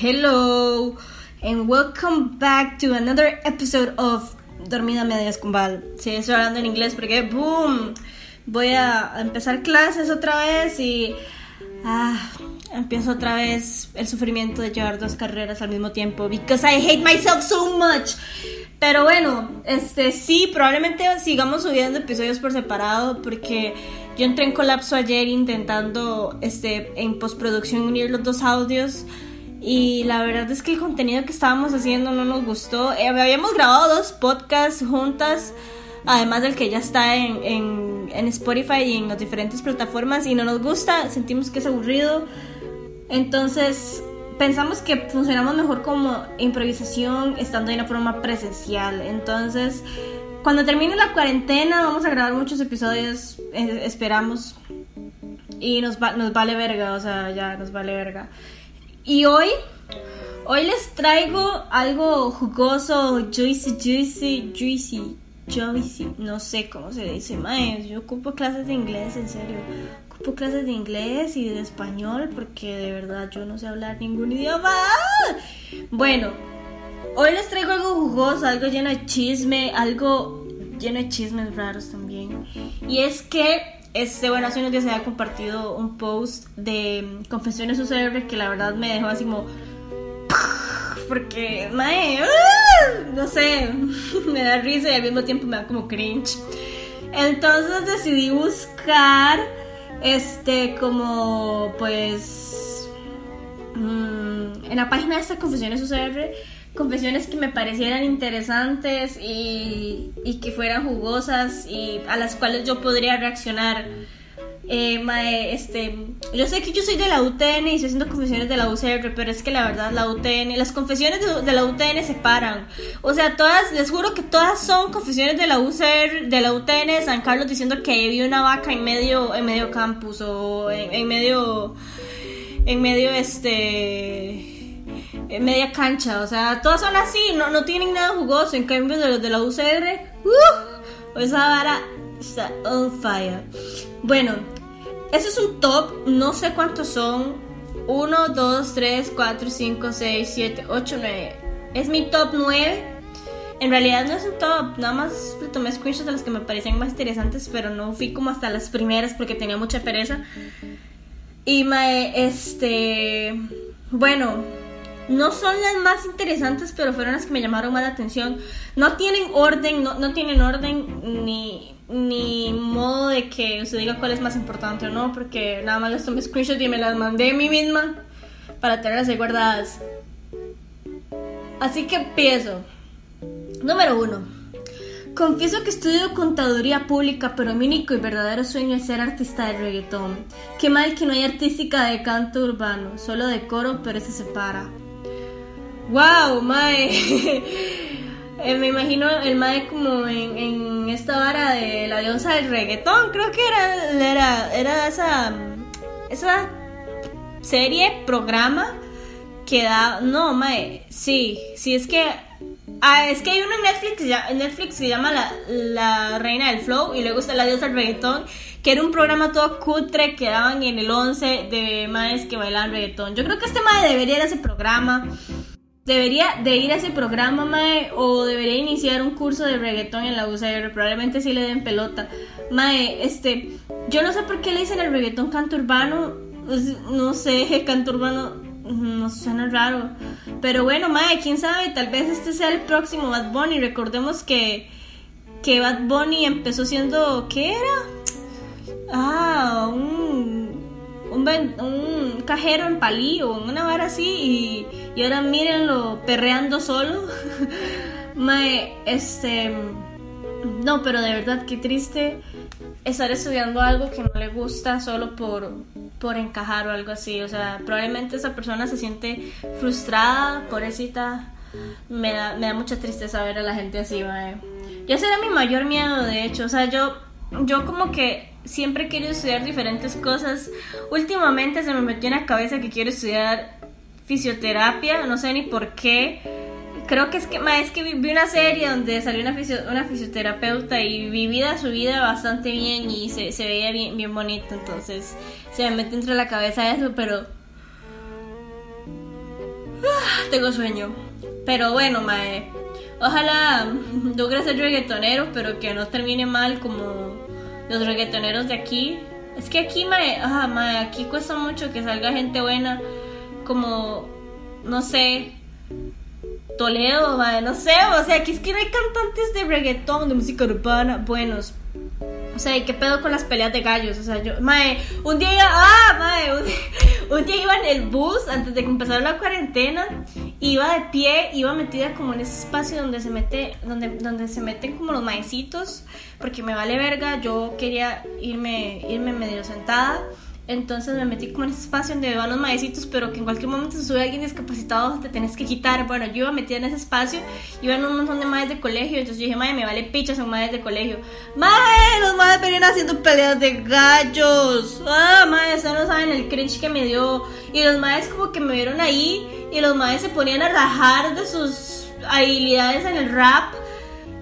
Hello, and welcome back to another episode of Dormida Medias con. Sí, estoy hablando en inglés porque, boom, voy a empezar clases otra vez y. Ah, empiezo otra vez el sufrimiento de llevar dos carreras al mismo tiempo. Because I hate myself so much. Pero bueno, este sí, probablemente sigamos subiendo episodios por separado porque yo entré en colapso ayer intentando este en postproducción unir los dos audios y la verdad es que el contenido que estábamos haciendo no nos gustó. Eh, habíamos grabado dos podcasts juntas, además del que ya está en, en, Spotify y en las diferentes plataformas y no nos gusta, sentimos que es aburrido. Entonces pensamos que funcionamos mejor como improvisación estando de una forma presencial. Entonces, cuando termine la cuarentena vamos a grabar muchos episodios, eh, esperamos. Y nos, nos vale verga, o sea, ya nos vale verga. Y hoy, hoy les traigo algo jugoso, juicy, juicy, juicy, juicy. No sé cómo se dice, mae. Yo ocupo clases de inglés, en serio ocupo clases de inglés y de español porque de verdad yo no sé hablar ningún idioma. Bueno, hoy les traigo algo jugoso, algo lleno de chisme, algo lleno de chismes raros también. Y es que, este, bueno, hace unos días se había compartido un post de Confesiones UCR que la verdad me dejó así como... Porque, mae, no sé, me da risa y al mismo tiempo me da como cringe. Entonces decidí buscar este, como pues mm, en la página de estas confesiones UCR, confesiones que me parecieran interesantes y, y, que fueran jugosas y a las cuales yo podría reaccionar. Eh, este, yo sé que yo soy de la UTN y estoy haciendo confesiones de la UCR, pero es que la verdad la UTN, las confesiones de, la UTN se paran. O sea, todas, les juro que todas son confesiones de la UCR, de la UTN San Carlos diciendo que había una vaca en medio, en medio campus o en, medio, en medio este, media cancha. O sea, todas son así, no, no tienen nada jugoso. En cambio de los de la UCR, uh, esa vara está on fire. Bueno, ese es un top, no sé cuántos son. 1, 2, 3, 4, 5, 6, 7, 8, 9. Es mi top 9. En realidad no es un top, nada más le tomé screenshots de las que me parecían más interesantes, pero no fui como hasta las primeras porque tenía mucha pereza. Y me, este, bueno, no son las más interesantes, pero fueron las que me llamaron más la atención. No tienen orden, no, no tienen orden ni ni modo de que se diga cuál es más importante o no, porque nada más les tomé screenshot y me las mandé a mí misma para tenerlas ahí guardadas. Así que empiezo. Número uno. Confieso que estudio contaduría pública, pero mi único y verdadero sueño es ser artista de reggaetón. Qué mal que no hay artística de canto urbano, solo de coro, pero se separa. ¡Wow, mae! Eh, me imagino el mae como en, esta vara de la diosa del reggaetón, creo que era, era, era esa, esa serie, programa que da... No, mae, sí, sí, es que... Ah, es que hay uno en Netflix, en Netflix que se llama la, la Reina del Flow y luego está La Diosa del Reggaetón, que era un programa todo cutre que daban en el 11 de maes que bailaban reggaetón. Yo creo que este mae debería ir a ese programa debería de ir a ese programa, Mae, o debería iniciar un curso de reggaetón en la UCR, probablemente sí le den pelota. Mae, este, yo no sé por qué le dicen el reggaetón canto urbano, pues, no sé, canto urbano, no suena raro. Pero bueno, Mae, quién sabe, tal vez este sea el próximo Bad Bunny. Recordemos que, que Bad Bunny empezó siendo, ¿qué era? Ah, un un, cajero en palillo, una vara así, y, y ahora mírenlo perreando solo. Mae, este. No, pero de verdad, qué triste estar estudiando algo que no le gusta solo por, por encajar o algo así. O sea, probablemente esa persona se siente frustrada, pobrecita. Me da, me da mucha tristeza ver a la gente así, mae. Y ese era mi mayor miedo, de hecho. O sea, yo, yo como que siempre he querido estudiar diferentes cosas. Últimamente se me metió en la cabeza que quiero estudiar fisioterapia, no sé ni por qué. Creo que es que, es que vi una serie donde salió una, una fisioterapeuta y vivida su vida bastante bien y se, veía bien, bonito, entonces se me mete entre la cabeza eso, pero... tengo sueño. Pero bueno, mae. Ojalá logre ser reggaetonero, pero que no termine mal como los reggaetoneros de aquí. Es que aquí, mae, ah, mae, aquí cuesta mucho que salga gente buena. Como, no sé, Toledo, mae, no sé. O sea, aquí es que no hay cantantes de reggaetón, de música urbana buenos. O sea, ¿qué pedo con las peleas de gallos? O sea, yo, mae, un día iba, ah, mae, un, día iba en el bus antes de que empezara la cuarentena, iba de pie, iba metida como en ese espacio donde se mete, donde, donde se meten como los maecitos, porque me vale verga, yo quería irme, irme medio sentada. Entonces me metí como en ese espacio donde van los maecitos, pero que en cualquier momento se sube alguien discapacitado, te tenés que quitar. Bueno, yo iba metida en ese espacio, iban un montón de madres de colegio, entonces yo dije, madre, me vale picha, son madres de colegio. Madre, los madres venían haciendo peleas de gallos. Ah, madre, ustedes no saben el cringe que me dio. Y los madres como que me vieron ahí, y los madres se ponían a rajar de sus habilidades en el rap.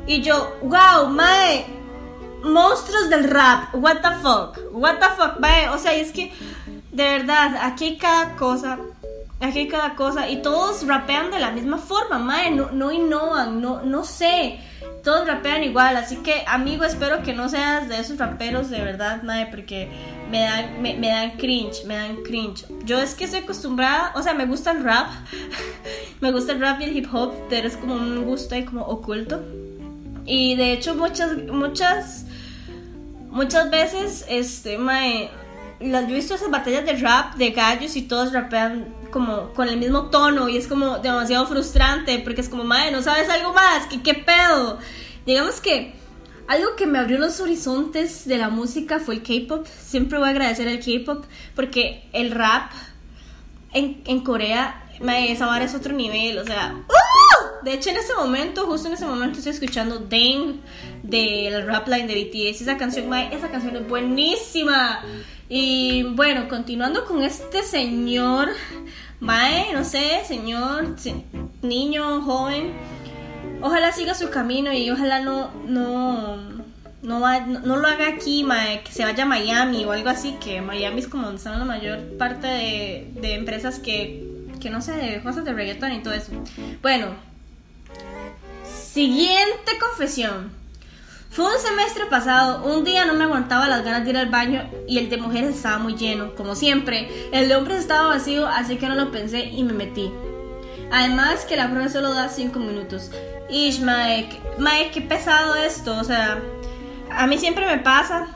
Y yo, wow, madre, monstruos del rap. What the fuck? What the fuck? o sea, es que de verdad, aquí cada cosa. Aquí cada cosa. Y todos rapean de la misma forma, mae. No, no innovan, no, no sé. Todos rapean igual. Así que, amigo, espero que no seas de esos raperos de verdad, mae. Porque me dan, me, me dan cringe, me dan cringe. Yo es que estoy acostumbrada, o sea, me gusta el rap. me gusta el rap y el hip hop, pero es como un gusto ahí como oculto. Y de hecho muchas, muchas muchas veces, este, mae, yo he visto esas batallas de rap de gallos y todos rapean como con el mismo tono y es como demasiado frustrante porque es como, mae, no sabes algo más, ¿qué, qué pedo? Digamos que algo que me abrió los horizontes de la música fue el K-pop. Siempre voy a agradecer al K-pop porque el rap en, en Corea, mae, esa vara es otro nivel, o sea, ¡uh! De hecho en ese momento, justo en ese momento estoy escuchando Dane del rap line de BTS. Esa canción, esa canción es buenísima. Y bueno, continuando con este señor, Mae, no sé, señor, niño, joven, ojalá siga su camino y ojalá no, no, no, no, lo haga aquí, mae, que se vaya a Miami o algo así, que Miami es como donde están la mayor parte de, de empresas que, que no sé, de cosas de reggaeton y todo eso. Bueno, siguiente confesión. Fue un semestre pasado, un día no me aguantaba las ganas de ir al baño y el de mujeres estaba muy lleno, como siempre. El de hombres estaba vacío, así que no lo pensé y me metí. Además que la prueba solo da 5 minutos. Ish, Mike, qué pesado esto, o sea, a mí siempre me pasa.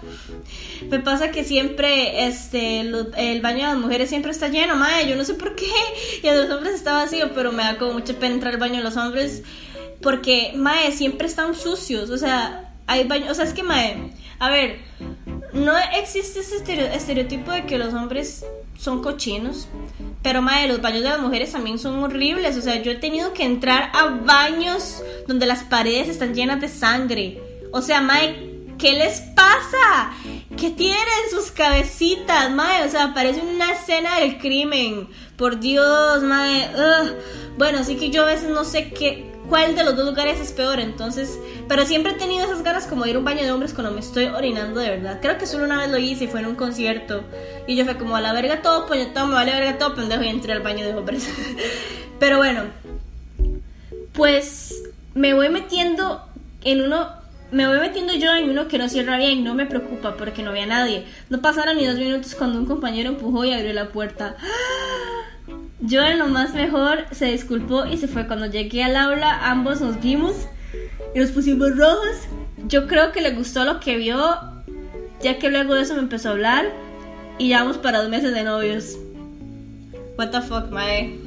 Me pasa que siempre este el baño de las mujeres siempre está lleno, mae, yo no sé por qué. Y el de los hombres está vacío, pero me da como mucha pena entrar al baño de los hombres porque mae siempre están sucios, o sea, hay baños, o sea, es que, mae, a ver, no existe ese estereotipo de que los hombres son cochinos, pero, mae, los baños de las mujeres también son horribles, o sea, yo he tenido que entrar a baños donde las paredes están llenas de sangre, o sea, mae, ¿qué les pasa? ¿Qué tienen sus cabecitas, mae? O sea, parece una escena del crimen. Por Dios, mae. Bueno, así que yo a veces no sé qué, cuál de los dos lugares es peor, entonces, pero siempre he tenido esas ganas como de ir a un baño de hombres cuando me estoy orinando de verdad. Creo que solo una vez lo hice y fue en un concierto y yo fue como a la verga todo, me vale verga todo, pendejo y entré al baño de hombres. pero bueno, pues me voy metiendo en uno me voy metiendo yo en uno que no cierra bien, no me preocupa porque no había nadie. No pasaron ni dos minutos cuando un compañero empujó y abrió la puerta. Yo en lo más mejor se disculpó y se fue. Cuando llegué al aula ambos nos vimos y nos pusimos rojos. Yo creo que le gustó lo que vio, ya que luego de eso me empezó a hablar y ya vamos para dos meses de novios. What the fuck, mae.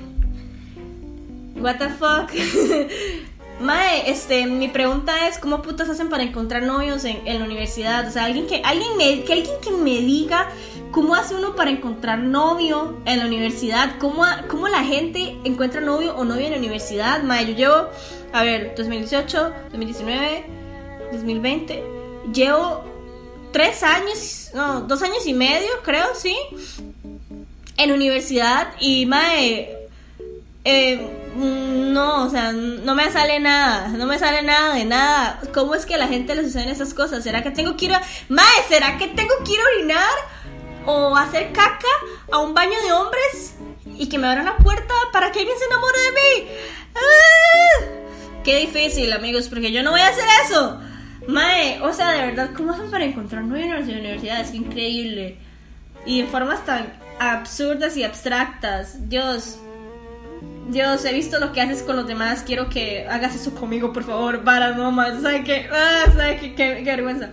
What the fuck. mae, este, mi pregunta es, ¿cómo putas hacen para encontrar novios en, la universidad? O sea, alguien que, alguien que alguien que me diga ¿Cómo hace uno para encontrar novio en la universidad? ¿Cómo, cómo la gente encuentra novio o novia en la universidad? Mae, yo llevo, a ver, 2018, 2019, 2020. Llevo tres años, no, dos años y medio, creo, sí, en universidad y, mae, eh, no, o sea, no me sale nada, no me sale nada de nada. ¿Cómo es que a la gente le suceden esas cosas? ¿Será que tengo que ir a... Mae, ¿será que tengo que ir a orinar? O hacer caca a un baño de hombres y que me abran la puerta para que alguien se enamore de mí. ¡Ah! Qué difícil, amigos, porque yo no voy a hacer eso. Mae, o sea, de verdad, ¿cómo hacen para encontrar novios en universidades? Es increíble. Y en formas tan absurdas y abstractas. Dios, Dios, he visto lo que haces con los demás. Quiero que hagas eso conmigo, por favor. Para no más. ¿Sabes qué? Ah, ¿Sabes qué? qué? Qué vergüenza.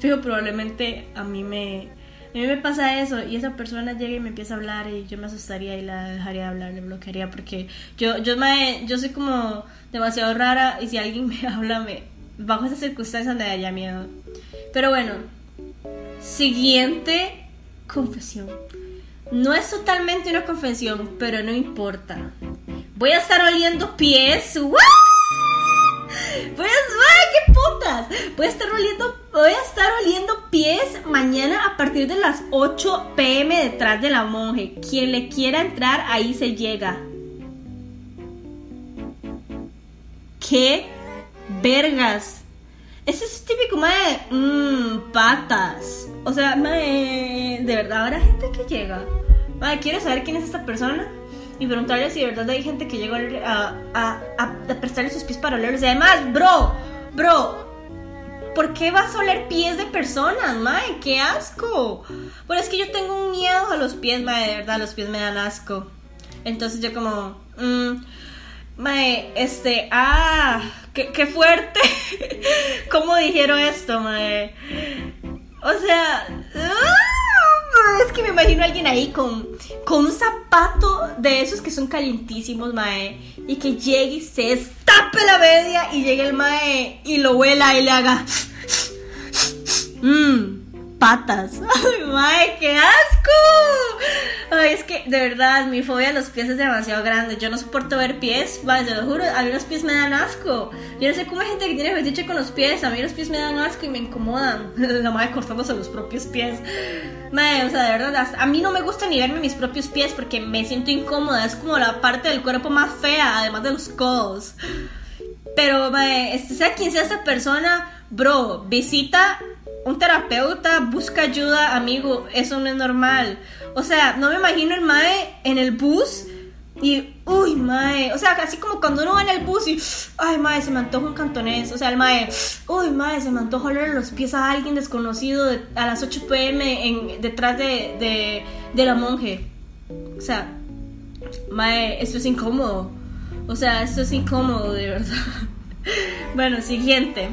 Fijo, probablemente a mí me. A mí me pasa eso y esa persona llega y me empieza a hablar y yo me asustaría y la dejaría de hablar, le bloquearía porque yo yo me, yo soy como demasiado rara y si alguien me habla me bajo esas circunstancias me daría miedo. Pero bueno, siguiente confesión. No es totalmente una confesión, pero no importa. Voy a estar oliendo pies. Voy a, ¡Ay, qué putas! Voy a estar oliendo, voy a estar oliendo pies mañana a partir de las 8 pm detrás de la monje. Quien le quiera entrar, ahí se llega. ¿Qué vergas? Ese es típico, mae, mmm, patas. O sea, mae, de verdad habrá gente que llega. Mae, ¿quieres saber quién es esta persona? Y preguntarle si de verdad hay gente que llega a, a, a, prestarle sus pies para olerlos. Además, bro, bro, ¿por qué vas a oler pies de personas, mae? ¡Qué asco! Bueno, es que yo tengo un miedo a los pies, mae, de verdad, los pies me dan asco. Entonces yo como, mmm, mae, este, ah, qué, fuerte. ¿Cómo dijeron esto, mae? O sea, ¡ah! es que me imagino a alguien ahí con, con un zapato de esos que son calientísimos, mae. Y que llegue y se estape la media y llegue el mae y lo huela y le haga. Mmm patas. ¡Ay, mae, qué asco! Ay, es que de verdad, mi fobia a los pies es demasiado grande. Yo no soporto ver pies, vaya, te lo juro, a mí los pies me dan asco. Yo no sé cómo hay gente que tiene fetiche con los pies. A mí los pies me dan asco y me incomodan. La madre cortándose los propios pies. Mae, o sea, de verdad, a mí no me gusta ni verme mis propios pies porque me siento incómoda. Es como la parte del cuerpo más fea, además de los codos. Pero, mae, este, sea quien sea esta persona, bro, visita un terapeuta busca ayuda, amigo, eso no es normal. O sea, no me imagino el mae en el bus y, uy, mae, o sea, así como cuando uno va en el bus y, ay, mae, se me antoja un cantonés. O sea, el mae, uy, mae, se me antoja oler los pies a alguien desconocido a las 8 pm en, detrás de, de, de la monje. O sea, mae, esto es incómodo. O sea, esto es incómodo, de verdad. bueno, siguiente.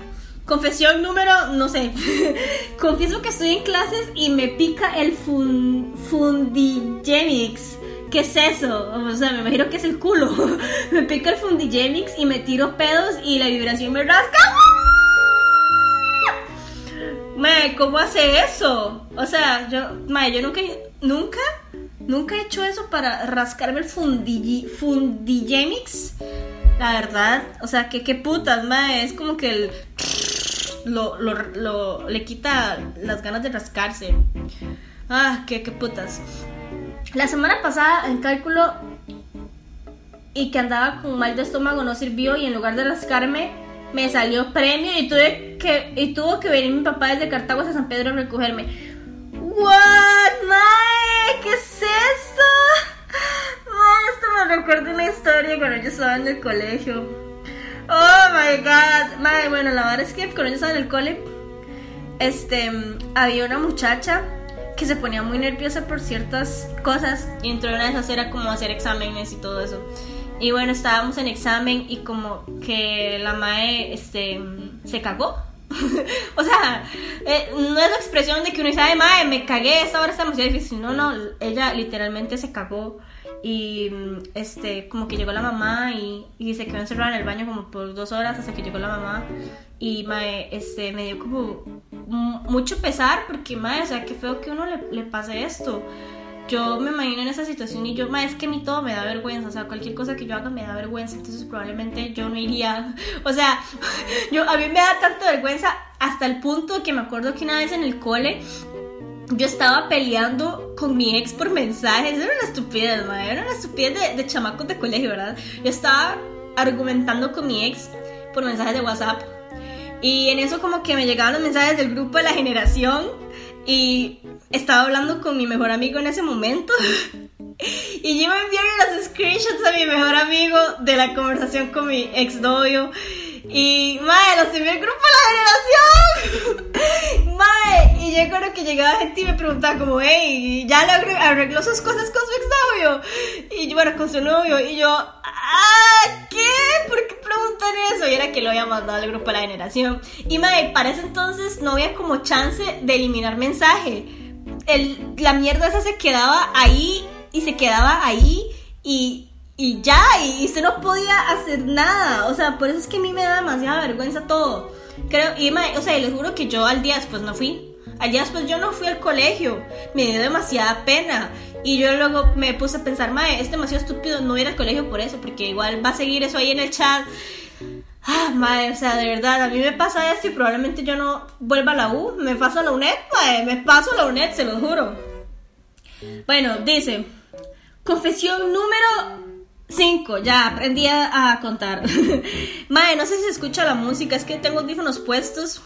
Confesión número, no sé. Confieso que estoy en clases y me pica el fun. ¿Qué es eso? O sea, me imagino que es el culo. me pica el fundigemix y me tiro pedos y la vibración me rasca. Me, ¿cómo hace eso? O sea, yo, mae, yo nunca, nunca, nunca he hecho eso para rascarme el fundigemix. La verdad, o sea, que qué putas, mae, es como que el lo, lo, le quita las ganas de rascarse. Ah, qué, qué putas. La semana pasada en cálculo y que andaba con mal de estómago no sirvió y en lugar de rascarme me salió premio y tuve que y tuvo que venir mi papá desde Cartago a San Pedro a recogerme. What, mae, ¿qué es esto? esto me recuerda una historia cuando yo estaba en el colegio. Oh my god. bueno, la verdad es que cuando yo estaba en el cole, este, había una muchacha que se ponía muy nerviosa por ciertas cosas y entre una de esas era como hacer exámenes y todo eso. Y bueno, estábamos en examen y como que la mae este, se cagó. o sea, eh, no es la expresión de que uno dice, ay, mae, me cagué, esta hora está demasiado difícil. No, no, ella literalmente se cagó y este como que llegó la mamá y, y se quedó encerrada en el baño como por dos horas hasta que llegó la mamá. Y mae, este me dio como mucho pesar porque mae, o sea qué feo que uno le, le pase esto. Yo me imagino en esa situación y yo, mae, es que a mí todo me da vergüenza, o sea, cualquier cosa que yo haga me da vergüenza, entonces probablemente yo no iría, o sea, yo, a mí me da tanta vergüenza hasta el punto que me acuerdo que una vez en el cole yo estaba peleando con mi ex por mensajes. Era una estupidez, madre. Era una estupidez de, de chamacos de colegio, ¿verdad? Yo estaba argumentando con mi ex por mensajes de WhatsApp. Y en eso como que me llegaban los mensajes del grupo de la generación. Y estaba hablando con mi mejor amigo en ese momento. Y yo me envié los screenshots a mi mejor amigo de la conversación con mi ex novio. Y, mae, los envié al grupo de la generación. y yo creo que llegaba gente y me preguntaba como, hey, ya le arregló sus cosas con su ex novio. Y bueno, con su novio. Y yo, ah, ¿qué? ¿Por qué preguntan eso? Y era que lo había mandado al grupo de la generación. Y, mae, para ese entonces no había como chance de eliminar mensaje. El, la mierda esa se quedaba ahí y se quedaba ahí y y ya, y usted no podía hacer nada. O sea, por eso es que a mí me da demasiada vergüenza todo. Creo, y o sea, les juro que yo al día después no fui. Al día después yo no fui al colegio. Me dio demasiada pena. Y yo luego me puse a pensar, mae, es demasiado estúpido no ir al colegio por eso, porque igual va a seguir eso ahí en el chat. Ah, mae, o sea, de verdad, a mí me pasa esto y probablemente yo no vuelva a la U. Me paso a la UNED, mae, me paso a la UNED, se lo juro. Bueno, dice, confesión número 5, ya aprendí a, contar. Mae, no sé si escucha la música, es que tengo audífonos puestos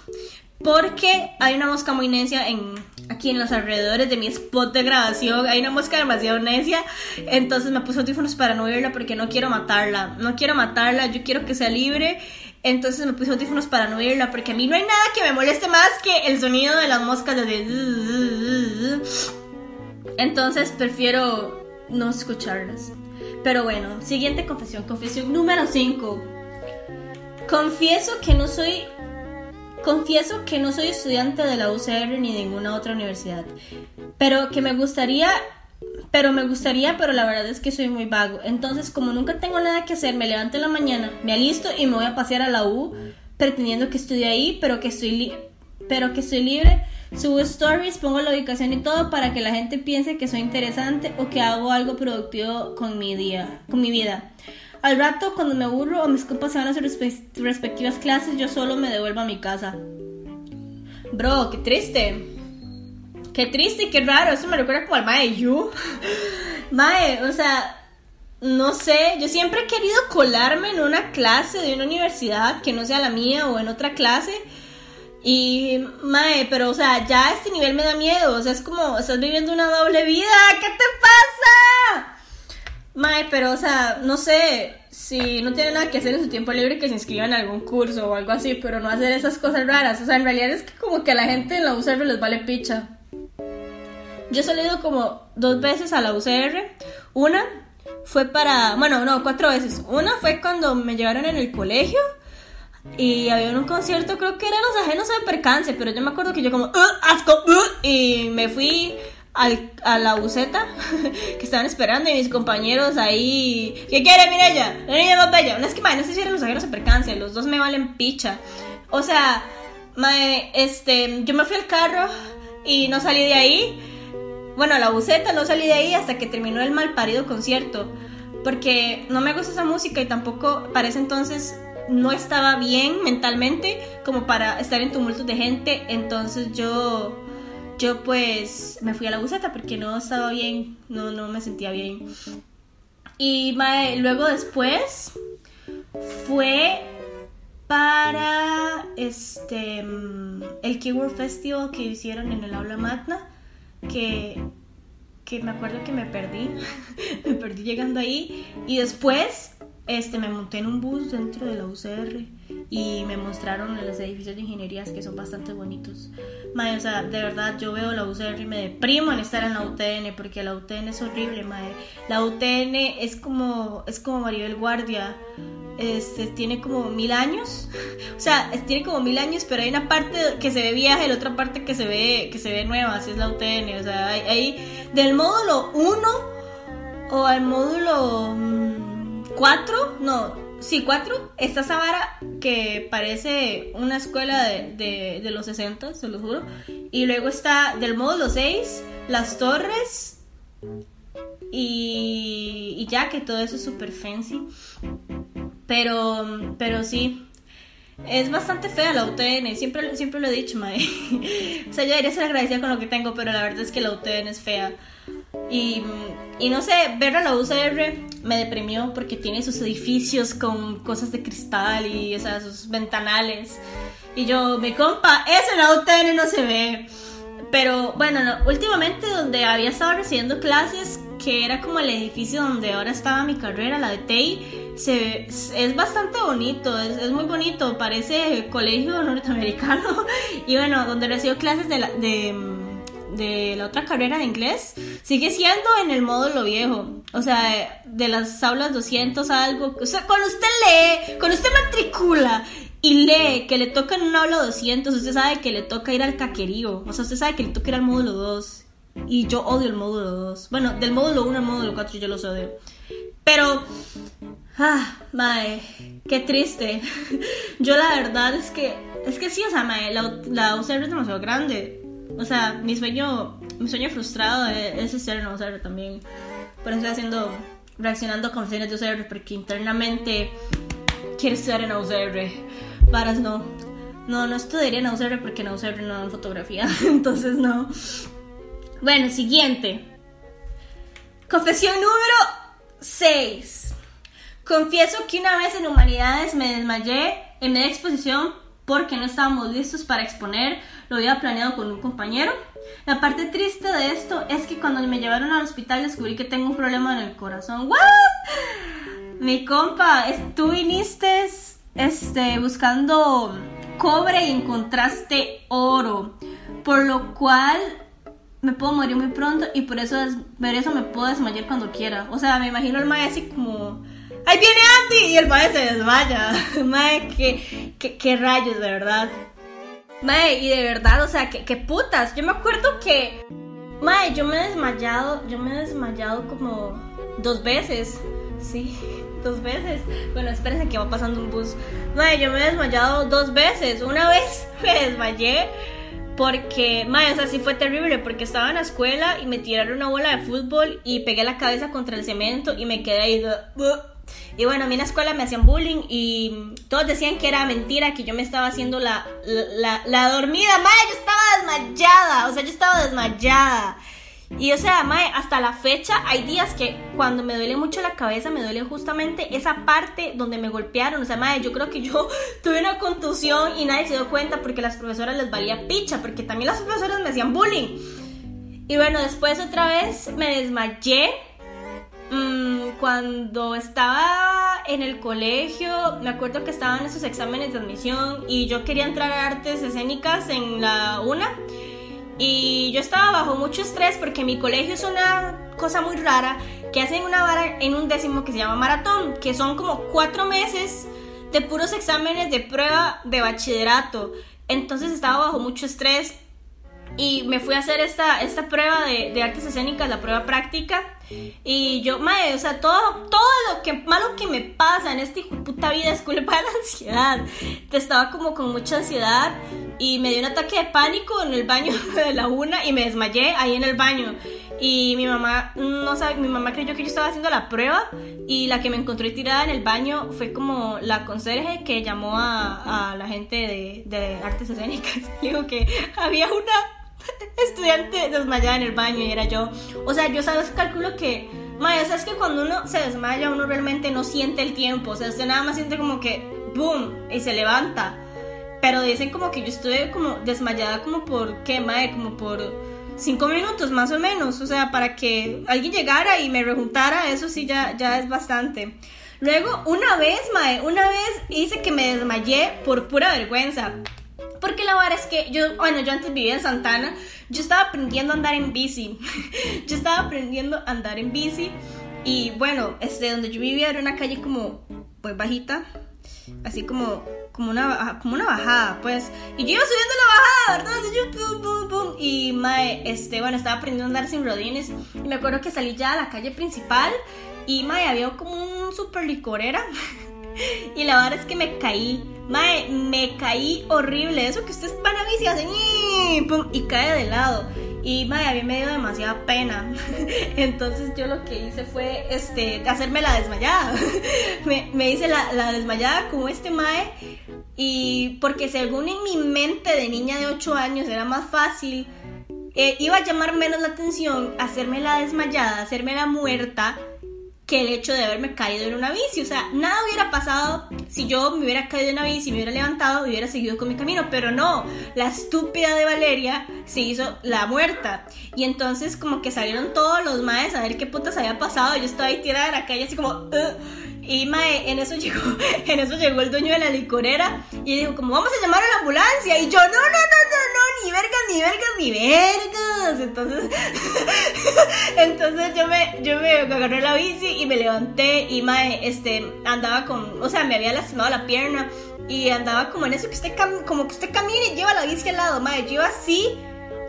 porque hay una mosca muy necia en, aquí en los alrededores de mi spot de grabación. Hay una mosca demasiado necia, entonces me puse audífonos para no oírla porque no quiero matarla. No quiero matarla, yo quiero que sea libre. Entonces me puse audífonos para no oírla porque a mí no hay nada que me moleste más que el sonido de las moscas de... Entonces prefiero no escucharlas. Pero bueno, siguiente confesión, confesión número 5. Confieso que no soy confieso que no soy estudiante de la UCR ni ninguna otra universidad, pero que me gustaría pero me gustaría, pero la verdad es que soy muy vago. Entonces, como nunca tengo nada que hacer, me levanto en la mañana, me alisto y me voy a pasear a la U pretendiendo que estudio ahí, pero que estoy pero que estoy libre Subo stories, pongo la ubicación y todo para que la gente piense que soy interesante o que hago algo productivo con mi día, con mi vida. Al rato, cuando me aburro o mis compas se van a sus respectivas clases, yo solo me devuelvo a mi casa. Bro, qué triste. Qué triste y qué raro. Eso me recuerda como al Mae Yu. mae, o sea, no sé. Yo siempre he querido colarme en una clase de una universidad que no sea la mía o en otra clase y, mae, pero, o sea, ya este nivel me da miedo. O sea, es como, estás viviendo una doble vida. ¿Qué te pasa? Mae, pero, o sea, no sé. Si no tienen nada que hacer en su tiempo libre, que se inscriban a algún curso o algo así, pero no hacer esas cosas raras. O sea, en realidad es que como que a la gente en la UCR les vale picha. Yo he salido como dos veces a la UCR. Una fue para, bueno, no, cuatro veces. Una fue cuando me llevaron en el colegio y había un concierto, creo que eran los ajenos de percance, pero yo me acuerdo que yo como, asco, y me fui al, a la buceta que estaban esperando y mis compañeros ahí, ¿qué quiere Mirella? La niña más bella. No es que, no sé si eran los ajenos de percance, los dos me valen picha. O sea, este, yo me fui al carro y no salí de ahí. Bueno, a la buceta no salí de ahí hasta que terminó el mal parido concierto. Porque no me gusta esa música y tampoco para ese entonces no estaba bien mentalmente como para estar en tumultos de gente, entonces yo yo pues me fui a la buceta porque no estaba bien, no, no me sentía bien. Y luego después fue para este el Keyword Festival que hicieron en el aula magna que que me acuerdo que me perdí me perdí llegando ahí y después este, me monté en un bus dentro de la UCR y me mostraron los edificios de ingenierías que son bastante bonitos. Madre, o sea, de verdad yo veo la UCR y me deprimo en estar en la UTN porque la UTN es horrible, madre. La UTN es como, es como Maribel Guardia. Este, tiene como mil años, o sea, tiene como mil años, pero hay una parte que se ve vieja y la otra parte que se ve, que se ve nueva, así es la UTN, o sea, hay, del módulo 1 o al módulo mm, cuatro, no, sí, cuatro, está Zavara que parece una escuela de, de, los 60, se lo juro. Y luego está del módulo 6, Las Torres y, y ya que todo eso es super fancy. Pero, pero sí, es bastante fea la UTN, siempre, siempre lo he dicho, mae. o sea, yo debería ser agradecida con lo que tengo, pero la verdad es que la UTN es fea. Y, y no sé, ver a la UCR me deprimió porque tiene sus edificios con cosas de cristal y o sus ventanales. Y yo, mi compa, eso en la UTN no se ve. Pero bueno, últimamente donde había estado recibiendo clases, que era como el edificio donde ahora estaba mi carrera, la de TEI, se, es bastante bonito, es, muy bonito, parece colegio norteamericano. Y bueno, donde recibo clases de la, de, la otra carrera de inglés, sigue siendo en el módulo viejo. O sea, de las aulas 200 algo. O sea, cuando usted lee, cuando usted matricula y lee que le toca en un aula 200, usted sabe que le toca ir al caquerío. O sea, usted sabe que le toca ir al módulo 2. Y yo odio el módulo 2. Bueno, del módulo 1 al módulo 4 yo los odio. Pero, ah, mae, qué triste. yo la verdad es que, es que sí, o sea, mae, la, la UCR es demasiado grande. O sea, mi sueño, mi sueño frustrado es, estar en la UCR también. Por eso estoy haciendo, reaccionando a de UCR, porque internamente quiero estudiar en UCR. Varas no. No, no estudiaría en UCR porque en UCR no dan fotografía. Entonces no. Bueno, siguiente. Confesión número 6. Confieso que una vez en Humanidades me desmayé en media exposición porque no estábamos listos para exponer, lo había planeado con un compañero. La parte triste de esto es que cuando me llevaron al hospital descubrí que tengo un problema en el corazón. ¿What? Mi compa, tú viniste este, buscando cobre y encontraste oro, por lo cual me puedo morir muy pronto y por eso, es, ver eso me puedo desmayar cuando quiera. O sea, me imagino el mae así como... ¡Ahí viene Andy! Y el mae se desmaya. mae, qué, qué, rayos, de verdad. Mae, y de verdad, o sea, qué, qué putas. Yo me acuerdo que... Mae, yo me he desmayado, yo me he desmayado como dos veces. Sí, dos veces. Bueno, espérense que va pasando un bus. Mae, yo me he desmayado dos veces. Una vez me desmayé porque, madre, o sea, sí fue terrible porque estaba en la escuela y me tiraron una bola de fútbol y pegué la cabeza contra el cemento y me quedé ahí. Y bueno, a mí en la escuela me hacían bullying y todos decían que era mentira, que yo me estaba haciendo la, la, la dormida. Madre, yo estaba desmayada, o sea, yo estaba desmayada. Y o sea, mae, hasta la fecha hay días que cuando me duele mucho la cabeza, me duele justamente esa parte donde me golpearon. O sea, mae, yo creo que yo tuve una contusión y nadie se dio cuenta porque las profesoras les valía picha, porque también las profesoras me hacían bullying. Y bueno, después otra vez me desmayé. Mm, cuando estaba en el colegio, me acuerdo que estaban esos exámenes de admisión y yo quería entrar a artes escénicas en la UNA. Y yo estaba bajo mucho estrés porque mi colegio es una cosa muy rara que hacen una vara en un décimo que se llama maratón, que son como cuatro meses de puros exámenes de prueba de bachillerato. Entonces estaba bajo mucho estrés y me fui a hacer esta, esta prueba de, de artes escénicas, la prueba práctica. Y yo, madre, o sea, todo, todo lo que malo que me pasa en esta puta vida es culpa de la ansiedad. Estaba como con mucha ansiedad y me dio un ataque de pánico en el baño de la una y me desmayé ahí en el baño. Y mi mamá, no sabe, mi mamá creyó que yo estaba haciendo la prueba y la que me encontré tirada en el baño fue como la conserje que llamó a, a la gente de, de artes escénicas. Dijo que había una estudiante desmayada en el baño y era yo. O sea, yo sabes, calculo que, Maya, sabes que cuando uno se desmaya, uno realmente no siente el tiempo. O sea, usted nada más siente como que, boom, y se levanta. Pero dicen como que yo estuve como desmayada como por, ¿qué, mae? Como por cinco minutos más o menos. O sea, para que alguien llegara y me rejuntara, eso sí ya, ya es bastante. Luego, una vez, mae, una vez hice que me desmayé por pura vergüenza. Porque la verdad es que yo, bueno, yo antes vivía en Santana, yo estaba aprendiendo a andar en bici. yo estaba aprendiendo a andar en bici. Y bueno, este, donde yo vivía era una calle como, pues bajita, así como como una, como una bajada, pues. Y yo iba subiendo la bajada, ¿verdad? Y yo, pum, pum, pum. Y, mae, este, bueno, estaba aprendiendo a andar sin rodines. Y me acuerdo que salí ya a la calle principal. Y, mae, había como un super licorera. y la verdad es que me caí. Mae, me caí horrible. Eso que ustedes van a bici hacen y, pum, y cae de lado. Y mae, a mí me dio demasiada pena. Entonces yo lo que hice fue este, hacerme la desmayada. me, hice la, la, desmayada como este mae. Y porque según en mi mente de niña de 8 años era más fácil, eh, iba a llamar menos la atención hacerme la desmayada, hacerme la muerta que el hecho de haberme caído en una bici. O sea, nada hubiera pasado si yo me hubiera caído en una bici, me hubiera levantado y hubiera seguido con mi camino. Pero no, la estúpida de Valeria se hizo la muerta. Y entonces como que salieron todos los maes a ver qué putas había pasado. Yo estaba ahí tirada en la calle así como... Y mae, en eso llegó, en eso llegó el dueño de la licorera y dijo como vamos a llamar a la ambulancia y yo no no no ni vergas ni vergas ni vergas. Entonces entonces yo me yo me agarré la bici y me levanté y mae este andaba con o sea me había lastimado la pierna y andaba como en eso que usted como que usted camina y lleva la bici al lado mae. Yo iba así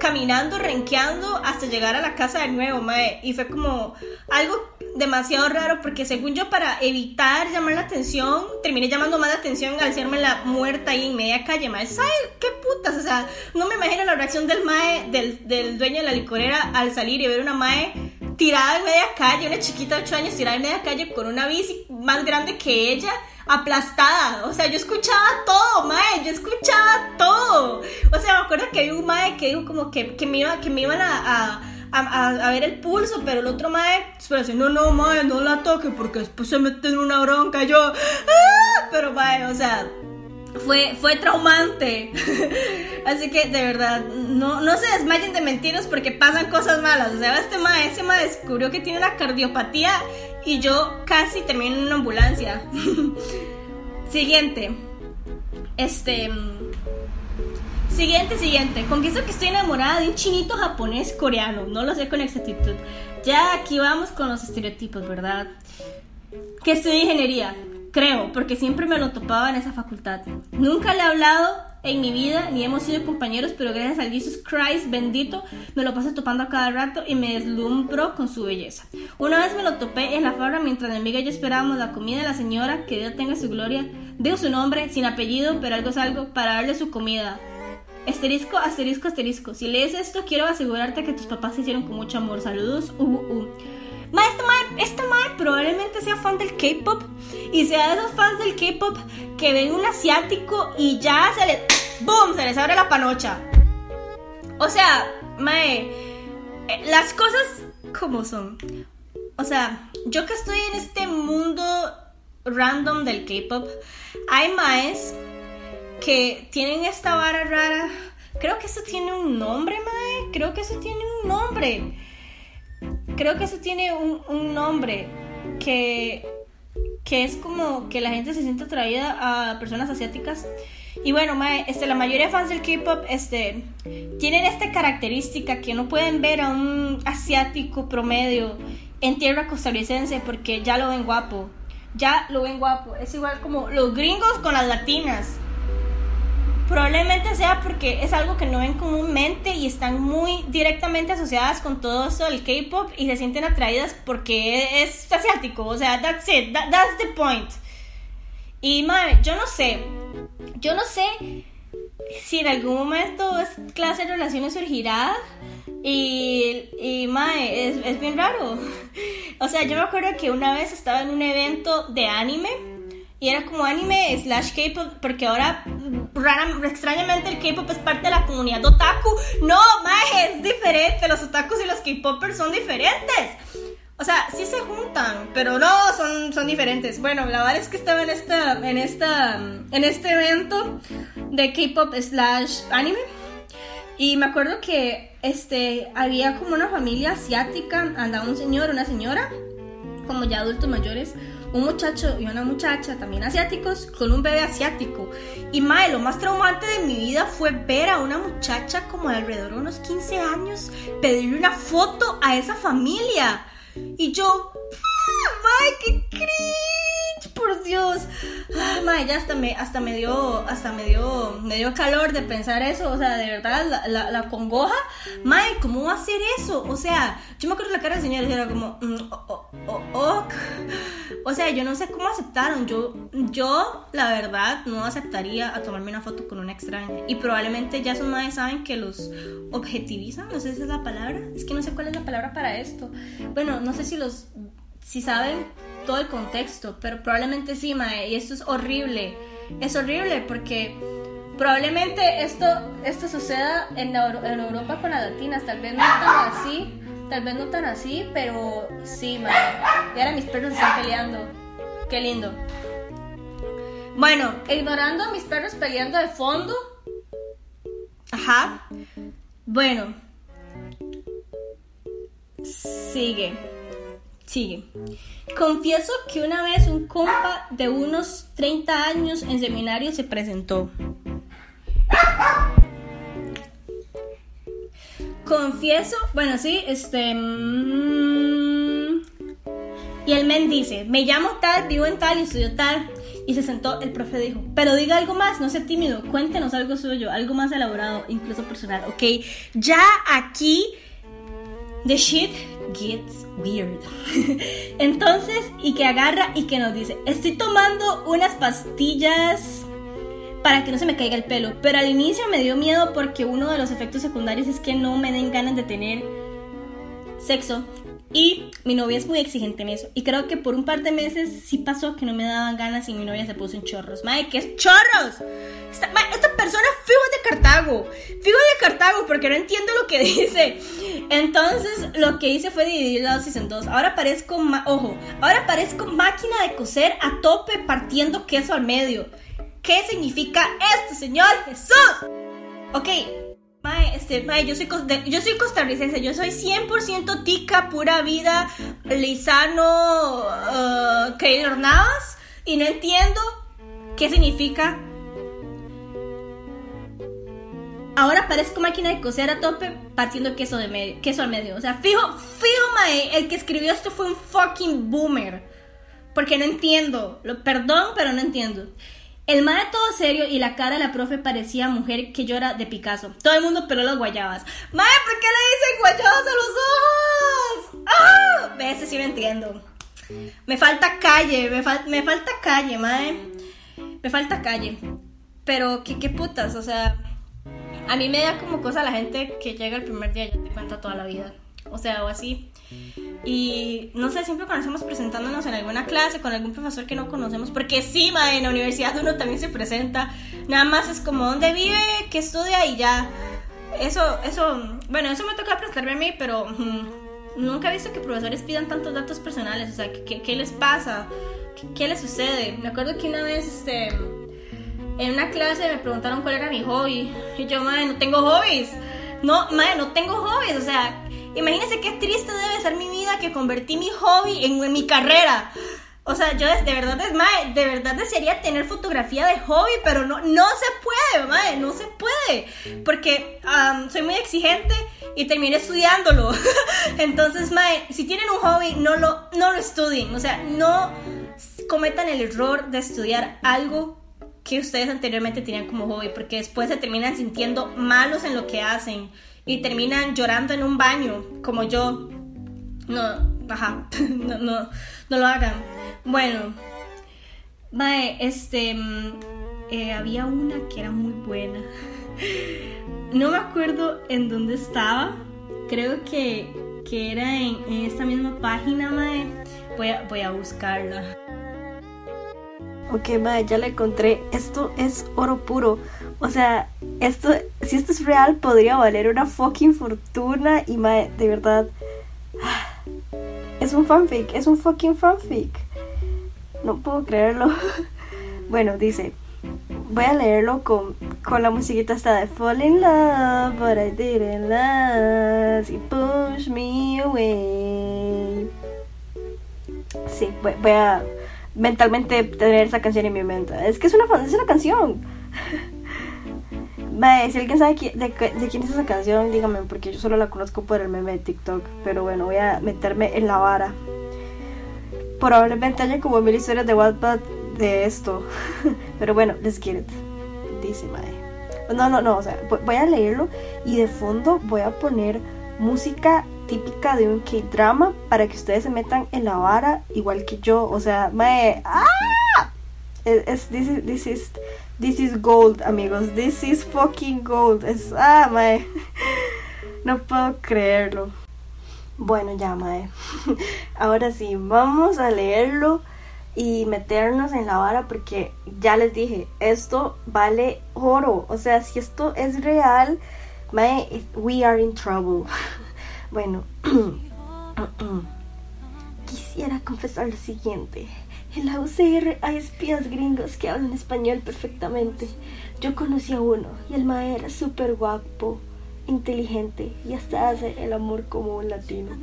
caminando, renqueando hasta llegar a la casa de nuevo, mae. Y fue como algo demasiado raro porque según yo para evitar llamar la atención, terminé llamando más la atención al hacerme la muerta ahí en media calle, mae. ¿Sabes qué putas? O sea, no me imagino la reacción del mae, del, del dueño de la licorera al salir y ver una mae tirada en media calle, una chiquita de 8 años tirada en media calle con una bici más grande que ella aplastada. O sea, yo escuchaba todo, mae, yo escuchaba todo. O sea, me acuerdo que había un mae que dijo como que, que me, iba, que me iban a, a, a, ver el pulso, pero el otro mae, pero no, no, mae, no la toque porque después se mete en una bronca. Yo, ¡ah! Pero mae, o sea, fue, fue traumante. Así que de verdad, no, no se desmayen de mentiras porque pasan cosas malas. O sea, este mae, ese mae descubrió que tiene una cardiopatía y yo casi termino en una ambulancia. siguiente. Este. Siguiente, siguiente. Confieso que estoy enamorada de un chinito japonés coreano. No lo sé con exactitud. Ya aquí vamos con los estereotipos, ¿verdad? Que estudia ingeniería. Creo, porque siempre me lo topaba en esa facultad. Nunca le he hablado en mi vida, ni hemos sido compañeros, pero gracias al Jesus Christ bendito, me lo paso topando a cada rato y me deslumbro con su belleza. Una vez me lo topé en la fabra mientras mi amiga y yo esperábamos la comida de la señora, que Dios tenga su gloria. Digo su nombre, sin apellido, pero algo es algo, para darle su comida. Asterisco, asterisco, asterisco. Si lees esto, quiero asegurarte que tus papás se hicieron con mucho amor. Saludos, uh. Ma, este mae, este probablemente sea fan del K-pop y sea de esos fans del K-pop que ven un asiático y ya se les. ¡Boom! Se les abre la panocha. O sea, mae, eh, las cosas como son. O sea, yo que estoy en este mundo random del K-pop, hay maes que tienen esta vara rara. Creo que eso tiene un nombre, mae. Creo que eso tiene un nombre creo que eso tiene un, nombre que, que es como que la gente se siente atraída a personas asiáticas. Y bueno, este, la mayoría de fans del K-pop este, tienen esta característica que no pueden ver a un asiático promedio en tierra costarricense porque ya lo ven guapo. Ya lo ven guapo. Es igual como los gringos con las latinas. Probablemente sea porque es algo que no ven comúnmente y están muy directamente asociadas con todo eso del K-pop y se sienten atraídas porque es asiático. O sea, that's it, that's the point. Y madre, yo no sé, yo no sé si en algún momento esta clase de relaciones surgirá y, y mae, es, es bien raro. O sea, yo me acuerdo que una vez estaba en un evento de anime y era como anime slash K-pop, porque ahora rara, extrañamente el K-pop es parte de la comunidad otaku. No, maje, es diferente. Los otakus y los K-popers son diferentes. O sea, sí se juntan, pero no, son, son diferentes. Bueno, la verdad es que estaba en esta, en esta, en este evento de K-pop slash anime. Y me acuerdo que este, había como una familia asiática, andaba un señor, una señora, como ya adultos mayores, un muchacho y una muchacha también asiáticos con un bebé asiático. Y mae, lo más traumante de mi vida fue ver a una muchacha como de alrededor de unos 15 años pedirle una foto a esa familia. Y yo, mae, qué por Dios. Ah, mae, ya hasta me, hasta me dio, hasta me dio, me dio calor de pensar eso. O sea, de verdad, la, la, congoja. Mae, ¿cómo va a hacer eso? O sea, yo me acuerdo la cara de señora y era como, mm, oh, oh, oh, o sea, yo no sé cómo aceptaron. Yo, yo, la verdad, no aceptaría a tomarme una foto con una extraña. Y probablemente ya son madres saben que los objetivizan. No sé si es la palabra. Es que no sé cuál es la palabra para esto. Bueno, no sé si los. Si saben todo el contexto, pero probablemente sí, mae. Y esto es horrible. Es horrible porque probablemente esto, esto suceda en, en Europa con las latinas. Tal vez no tan así Tal vez no tan así, pero sí, mae. Y ahora mis perros están peleando. Qué lindo. Bueno, ignorando a mis perros peleando de fondo. Ajá. Bueno. Sigue. Sigue. Confieso que una vez un compa de unos 30 años en seminario se presentó. Confieso, bueno, sí, este... mm, y el men dice, me llamo tal, vivo en tal y estudio tal. Y se sentó, el profe dijo, pero diga algo más, no sea tímido, cuéntenos algo suyo, algo más elaborado, incluso personal, ¿ok? Ya aquí, the shit gets weird. Entonces, y que agarra y que nos dice, estoy tomando unas pastillas para que no se me caiga el pelo, pero al inicio me dio miedo porque uno de los efectos secundarios es que no me den ganas de tener sexo. Y mi novia es muy exigente en eso. Y creo que por un par de meses sí pasó que no me daban ganas y mi novia se puso en chorros. Madre, ¿qué es chorros? Esta, ma, esta persona fijo de Cartago. Fijo de Cartago porque no entiendo lo que dice. Entonces lo que hice fue dividir la dosis en dos. Ahora parezco, ma- ojo, ahora parezco máquina de coser a tope partiendo queso al medio. ¿Qué significa esto, Señor Jesús? Ok, Este, mae, yo soy, yo soy costarricense, yo soy 100% tica, pura vida, Lizano, uh, Navas, y no entiendo qué significa. Ahora parezco máquina de coser a tope partiendo queso, de queso al medio. O sea, fijo, fijo, mae, el que escribió esto fue un fucking boomer. Porque no entiendo. Perdón, pero no entiendo. El mae todo serio y la cara de la profe parecía mujer que llora de Picasso. Todo el mundo peló las guayabas. Mae, ¿por qué le dicen guayabas a los ojos? ¡Ah! Ese sí entiendo. Me falta calle, me, fal- me falta calle, mae. Me falta calle. Pero, ¿qué, qué putas? O sea, a mí me da como cosa la gente que llega el primer día y ya te cuenta toda la vida. O sea, o así. Y no sé, siempre cuando estamos presentándonos en alguna clase con algún profesor que no conocemos, porque sí, ma, en la universidad uno también se presenta, nada más es como dónde vive, qué estudia y ya. Eso, eso, bueno, eso me toca prestarme a mí, pero mm, nunca he visto que profesores pidan tantos datos personales, o sea, ¿qué, qué les pasa? ¿Qué, qué les sucede? Me acuerdo que una vez, este, en una clase me preguntaron cuál era mi hobby, y yo, madre, no tengo hobbies. No, madre, no tengo hobbies, o sea, imagínense qué triste debe ser mi vida que convertí mi hobby en, en mi carrera. O sea, yo de, verdad, es, mae, de verdad desearía tener fotografía de hobby, pero no, no se puede, mae, no se puede. Porque am, soy muy exigente y terminé estudiándolo. Entonces, mae, si tienen un hobby, no lo, no lo estudien. O sea, no cometan el error de estudiar algo que ustedes anteriormente tenían como hobby, porque después se terminan sintiendo malos en lo que hacen y terminan llorando en un baño, como yo. No, ajá, no, no, no lo hagan. Bueno, mae, este, mm, eh, había una que era muy buena. No me acuerdo en dónde estaba. Creo que, que era en, en esta misma página, mae. Voy a, voy a buscarla. Ok, madre, ya la encontré. Esto es oro puro. O sea, esto, si esto es real, podría valer una fucking fortuna. Y de verdad. Es un fanfic, es un fucking fanfic. No puedo creerlo. Bueno, dice. Voy a leerlo con, con la musiquita esta de Fall in love, but I didn't last. You push me away. Sí, voy, voy a mentalmente tener esa canción en mi mente. Es que es una, es una canción. Mae, si alguien sabe de, quién es esa canción, dígame, porque yo solo la conozco por el meme de TikTok. Pero bueno, voy a meterme en la vara. Probablemente haya como mil historias de Wattpad de esto. Pero bueno, let's get it. Dice, mae. No, no, no, o sea, vo- voy a leerlo y de fondo voy a poner música típica de un K-drama para que ustedes se metan en la vara igual que yo. O sea, mae. ¡Ah! Es, this, is, this, is, this is gold, amigos. This is fucking gold. Es, ah, mae. No puedo creerlo. Bueno, ya, mae. Ahora sí, vamos a leerlo y meternos en la vara porque ya les dije, esto vale oro. O sea, si esto es real, mae, we are in trouble. Bueno, quisiera confesar lo siguiente. En la UCR hay espías gringos que hablan español perfectamente. Yo conocí a uno y el mae era súper guapo, inteligente y hasta hace el amor como un latino.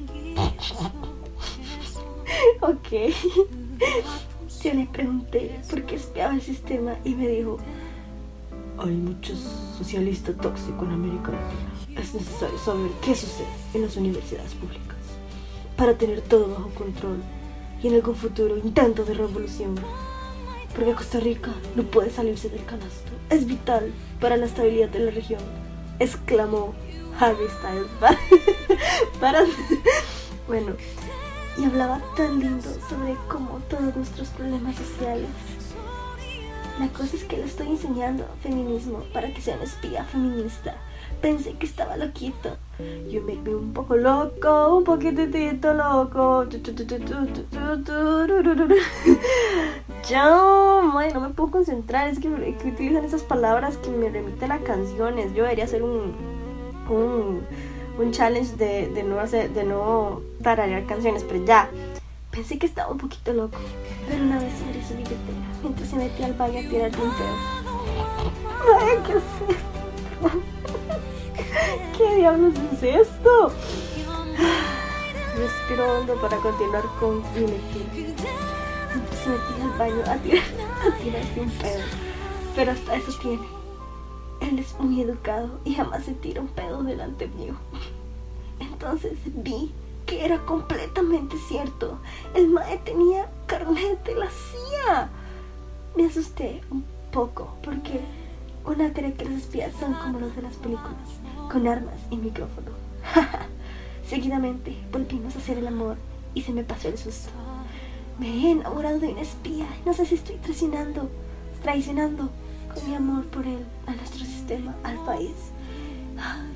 ok. Yo le pregunté por qué espiaba el sistema y me dijo, hay muchos socialistas tóxicos en América Latina. Es necesario saber qué sucede en las universidades públicas para tener todo bajo control y en algún futuro intento de revolución. Porque Costa Rica no puede salirse del canasto. Es vital para la estabilidad de la región. Exclamó Harry Styles. para... bueno, y hablaba tan lindo sobre cómo todos nuestros problemas sociales. La cosa es que le estoy enseñando feminismo para que sea una espía feminista. Pensé que estaba loquito. Make me un poco loco, un poquitito loco. Yo, no me puedo concentrar. Es que, utilizan esas palabras que me remiten a canciones. Yo debería hacer un, un, un challenge de, de, no hacer, de no tararear canciones, pero ya. Pensé que estaba un poquito loco, pero una vez abrí su billetera mientras se metía al baño a tirar pedo. Ay, ¿qué esto? ¿Qué diablos es esto? Respiro hondo para continuar con mi lectura. Mientras se metía al baño a tirar, a tirarse un pedo. Pero hasta eso tiene. Él es muy educado y jamás se tira un pedo delante mío. Entonces vi que era completamente cierto. El mae tenía carnet de la CIA. Me asusté un poco porque una cree que los espías son como los de las películas, con armas y micrófono. Seguidamente volvimos a hacer el amor y se me pasó el susto. Me he enamorado de un espía. No sé si estoy traicionando, traicionando con mi amor por él, a nuestro sistema, al país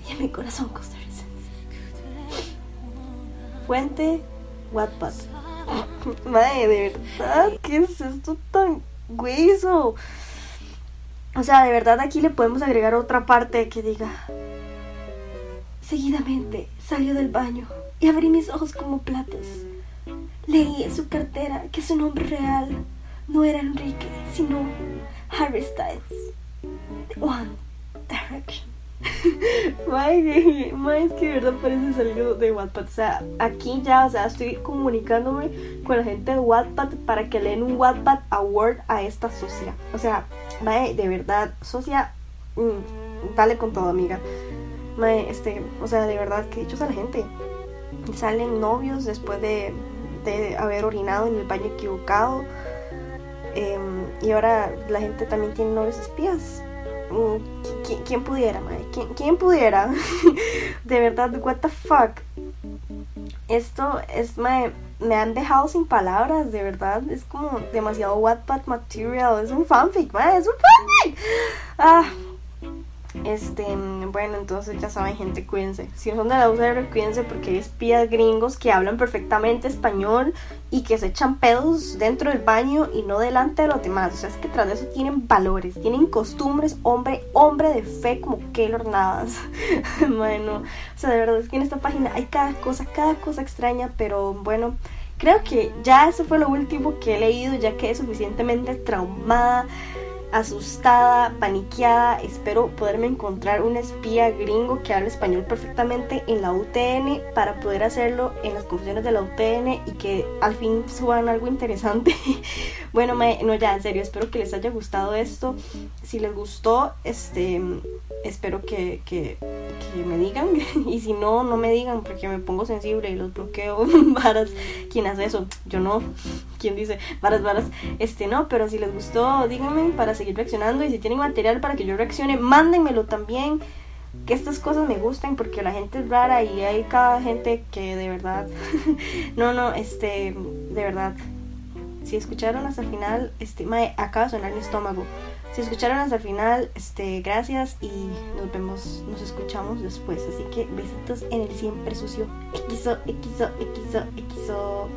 y a mi corazón costarricense. Fuente Wattpad. Madre, de verdad, ¿qué es esto tan hueso? O sea, de verdad aquí le podemos agregar otra parte que diga. Seguidamente salió del baño y abrí mis ojos como platos. Leí en su cartera que su nombre real no era Enrique, sino Harry Styles. One Direction. Mae, es que de verdad parece salir de Wattpad. O sea, aquí ya, o sea, estoy comunicándome con la gente de Wattpad para que leen un Wattpad Award a esta socia. O sea, mae, de verdad, socia, mm, dale con todo, amiga. Mae, este, o sea, de verdad, que hechos a la gente. Salen novios después de, de haber orinado en el baño equivocado. Em, y ahora la gente también tiene novios espías ¿Quién, pudiera, madre? ¿Quién, pudiera? de verdad, what the fuck. Esto es, me han dejado sin palabras, de verdad. Es como demasiado Wattpad material. Es un fanfic, madre, es un fanfic. Ah, este, bueno, entonces ya saben, gente, cuídense. Si son de la UCR, cuídense porque hay espías gringos que hablan perfectamente español y que se echan pedos dentro del baño y no delante de los demás. O sea, es que tras de eso tienen valores, tienen costumbres, hombre, hombre de fe como Keylor Navas. bueno, o sea, de verdad es que en esta página hay cada cosa, cada cosa extraña, pero bueno. Creo que ya eso fue lo último que he leído, ya que es suficientemente traumada asustada, paniqueada, espero poderme encontrar un espía gringo que hable español perfectamente en la UTN para poder hacerlo en las confesiones de la UTN y que al fin suban algo interesante. bueno, no ya, en serio, espero que les haya gustado esto. Si les gustó, este, espero que, que, me digan y si no, no me digan porque me pongo sensible y los bloqueo. varas, ¿quién hace eso? Yo no. ¿Quién dice? Varas, varas. Este, no, pero si les gustó, díganme para seguir reaccionando y si tienen material para que yo reaccione, mándenmelo también. Que estas cosas me gusten porque la gente es rara y hay cada gente que de verdad, no, no, este, de verdad, si escucharon hasta el final, este, mae, acaba de sonar mi estómago. Si escucharon hasta el final, este, gracias y nos vemos, nos escuchamos después. Así que besitos en el siempre sucio. XO, XO, XO.